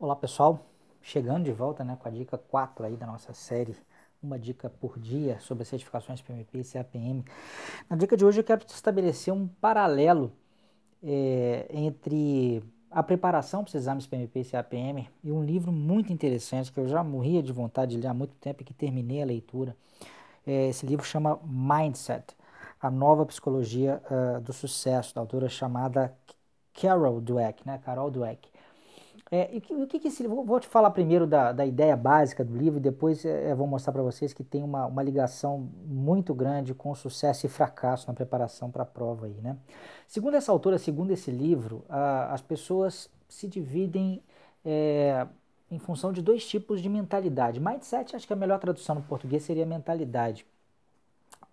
Olá pessoal, chegando de volta né, com a dica 4 aí da nossa série, uma dica por dia sobre as certificações PMP e CAPM. Na dica de hoje eu quero estabelecer um paralelo é, entre a preparação para os exames PMP e CAPM e um livro muito interessante que eu já morria de vontade de ler há muito tempo e que terminei a leitura. É, esse livro chama Mindset, a nova psicologia uh, do sucesso, da autora chamada Carol Dweck, né, Carol Dweck. É, e o que, que esse livro. Vou te falar primeiro da, da ideia básica do livro e depois é, vou mostrar para vocês que tem uma, uma ligação muito grande com sucesso e fracasso na preparação para a prova aí, né? Segundo essa autora, segundo esse livro, a, as pessoas se dividem é, em função de dois tipos de mentalidade. Mindset, acho que a melhor tradução no português seria mentalidade.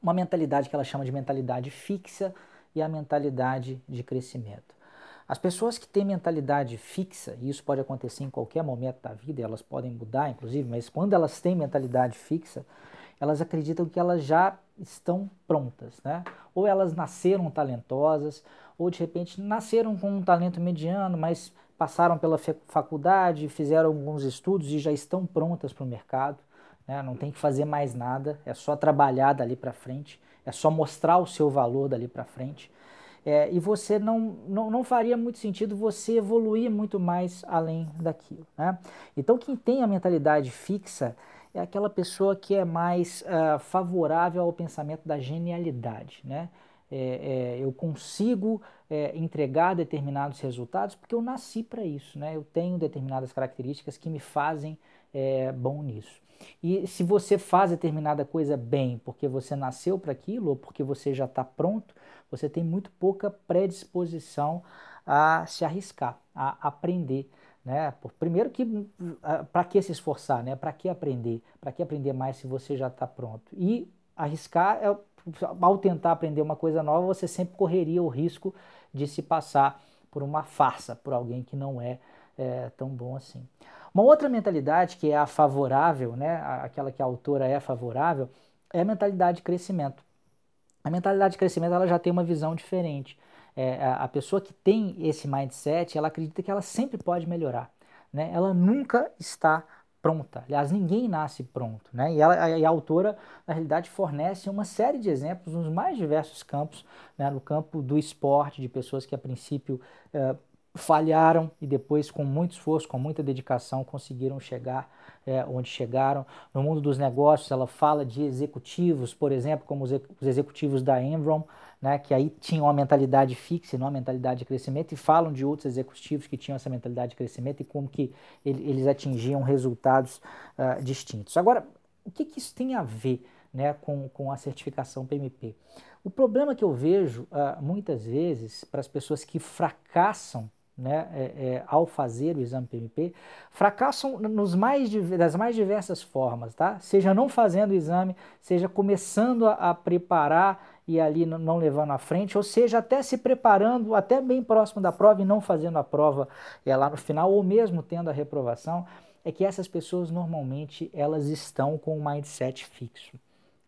Uma mentalidade que ela chama de mentalidade fixa e a mentalidade de crescimento. As pessoas que têm mentalidade fixa, e isso pode acontecer em qualquer momento da vida, elas podem mudar, inclusive, mas quando elas têm mentalidade fixa, elas acreditam que elas já estão prontas, né? Ou elas nasceram talentosas, ou de repente nasceram com um talento mediano, mas passaram pela faculdade, fizeram alguns estudos e já estão prontas para o mercado. Né? Não tem que fazer mais nada, é só trabalhar dali para frente, é só mostrar o seu valor dali para frente. É, e você não, não, não faria muito sentido você evoluir muito mais além daquilo. Né? Então, quem tem a mentalidade fixa é aquela pessoa que é mais uh, favorável ao pensamento da genialidade. Né? É, é, eu consigo é, entregar determinados resultados porque eu nasci para isso, né? eu tenho determinadas características que me fazem é, bom nisso. E se você faz determinada coisa bem porque você nasceu para aquilo ou porque você já está pronto, você tem muito pouca predisposição a se arriscar, a aprender. Né? Primeiro que para que se esforçar, né? Para que aprender? Para que aprender mais se você já está pronto? E arriscar é ao tentar aprender uma coisa nova, você sempre correria o risco de se passar por uma farsa, por alguém que não é, é tão bom assim. Uma outra mentalidade que é a favorável, né? Aquela que a autora é favorável, é a mentalidade de crescimento. A mentalidade de crescimento ela já tem uma visão diferente. É, a pessoa que tem esse mindset, ela acredita que ela sempre pode melhorar. Né? Ela nunca está pronta. Aliás, ninguém nasce pronto. Né? E, ela, e a autora, na realidade, fornece uma série de exemplos nos mais diversos campos, né? no campo do esporte, de pessoas que a princípio é, falharam e depois, com muito esforço, com muita dedicação, conseguiram chegar é, onde chegaram. No mundo dos negócios, ela fala de executivos, por exemplo, como os, executivos da Enron, né, que aí tinham uma mentalidade fixa e não uma mentalidade de crescimento, e falam de outros executivos que tinham essa mentalidade de crescimento e como que ele, eles atingiam resultados uh, distintos. Agora, o que, que isso tem a ver né, com, com a certificação PMP? O problema que eu vejo uh, muitas vezes para as pessoas que fracassam né, é, é, ao fazer o exame PMP, fracassam nos mais, das mais diversas formas, tá? Seja não fazendo o exame, seja começando a, a preparar e ali não levando à frente, ou seja, até se preparando até bem próximo da prova e não fazendo a prova é, lá no final, ou mesmo tendo a reprovação, é que essas pessoas normalmente elas estão com um mindset fixo,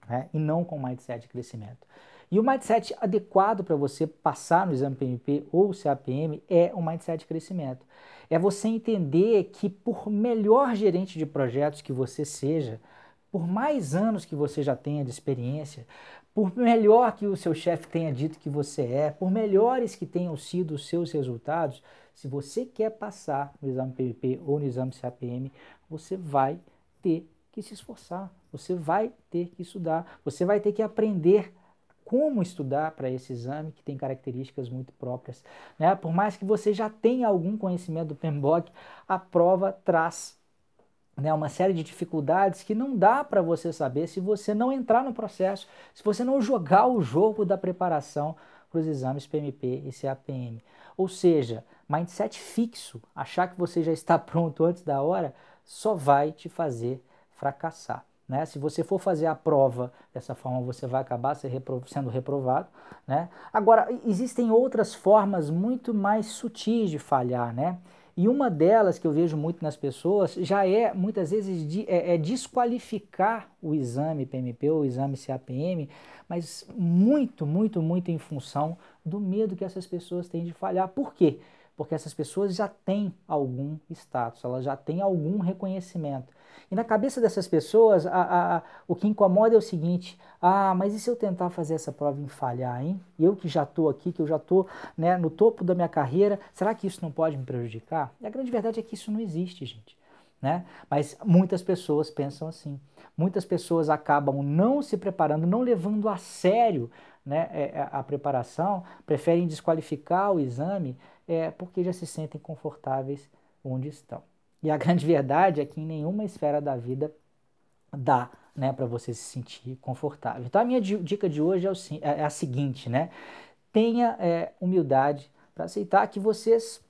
né? E não com um mindset de crescimento. E o mindset adequado para você passar no exame PMP ou CAPM é um mindset de crescimento. É você entender que por melhor gerente de projetos que você seja, por mais anos que você já tenha de experiência, por melhor que o seu chefe tenha dito que você é, por melhores que tenham sido os seus resultados, se você quer passar no exame PMP ou no exame CAPM, você vai ter que se esforçar, você vai ter que estudar, você vai ter que aprender como estudar para esse exame, que tem características muito próprias. Né? Por mais que você já tenha algum conhecimento do PMBOK, a prova traz né, uma série de dificuldades que não dá para você saber se você não entrar no processo, se você não jogar o jogo da preparação para os exames PMP e CAPM. Ou seja, mindset fixo, achar que você já está pronto antes da hora, só vai te fazer fracassar. Né? Se você for fazer a prova dessa forma, você vai acabar sendo reprovado. Né? Agora, existem outras formas muito mais sutis de falhar. Né? E uma delas que eu vejo muito nas pessoas já é, muitas vezes, de, é, é desqualificar o exame PMP ou o exame CAPM, mas muito, muito, muito em função do medo que essas pessoas têm de falhar. Por quê? Porque essas pessoas já têm algum status, elas já têm algum reconhecimento. E na cabeça dessas pessoas, a, a, a, o que incomoda é o seguinte: ah, mas e se eu tentar fazer essa prova e falhar, hein? Eu que já estou aqui, que eu já estou né, no topo da minha carreira, será que isso não pode me prejudicar? E a grande verdade é que isso não existe, gente. Né? Mas muitas pessoas pensam assim. Muitas pessoas acabam não se preparando, não levando a sério né, é, é, a preparação, preferem desqualificar o exame é, porque já se sentem confortáveis onde estão. E a grande verdade é que em nenhuma esfera da vida dá né, para você se sentir confortável. Então a minha dica de hoje é, o, é, é a seguinte, né? Tenha é, humildade para aceitar que vocês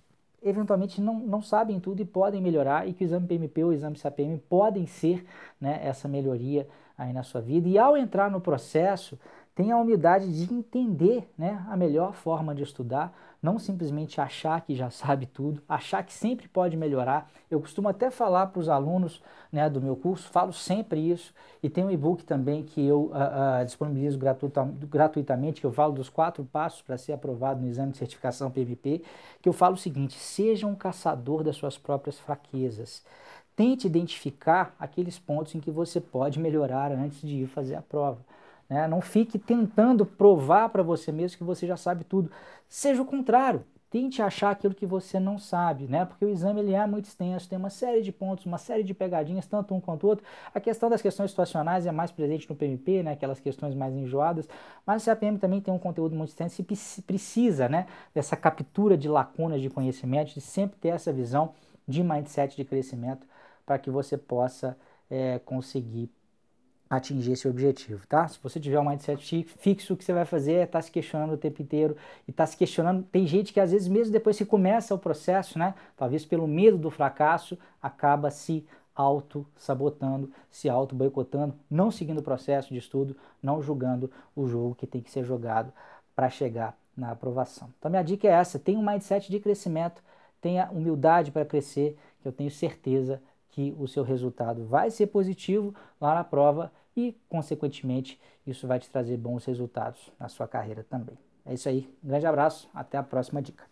eventualmente não, não sabem tudo e podem melhorar e que o exame PMP ou o exame CAPM podem ser né, essa melhoria aí na sua vida. E ao entrar no processo, tenha a humildade de entender né, a melhor forma de estudar, não simplesmente achar que já sabe tudo, achar que sempre pode melhorar. Eu costumo até falar para os alunos né, do meu curso, falo sempre isso, e tem um e-book também que eu uh, uh, disponibilizo gratuita, gratuitamente, que eu falo dos quatro passos para ser aprovado no exame de certificação PVP, que eu falo o seguinte, seja um caçador das suas próprias fraquezas. Tente identificar aqueles pontos em que você pode melhorar antes de ir fazer a prova. Né? Não fique tentando provar para você mesmo que você já sabe tudo. Seja o contrário. Tente achar aquilo que você não sabe, né? Porque o exame ele é muito extenso, tem uma série de pontos, uma série de pegadinhas, tanto um quanto o outro. A questão das questões situacionais é mais presente no PMP, né? Aquelas questões mais enjoadas, mas o CAPM também tem um conteúdo muito extenso e precisa, né? Dessa captura de lacunas de conhecimento, de sempre ter essa visão de mindset de crescimento para que você possa é, conseguir atingir esse objetivo, tá? Se você tiver um mindset fixo, o que você vai fazer é estar tá se questionando o tempo inteiro e estar tá se questionando. Tem gente que às vezes mesmo depois que começa o processo, né, talvez pelo medo do fracasso, acaba se auto-sabotando, se auto-boicotando, não seguindo o processo de estudo, não julgando o jogo que tem que ser jogado para chegar na aprovação. Então minha dica é essa, tenha um mindset de crescimento, tenha humildade para crescer, que eu tenho certeza que o seu resultado vai ser positivo lá na prova e, consequentemente, isso vai te trazer bons resultados na sua carreira também. É isso aí, um grande abraço, até a próxima dica.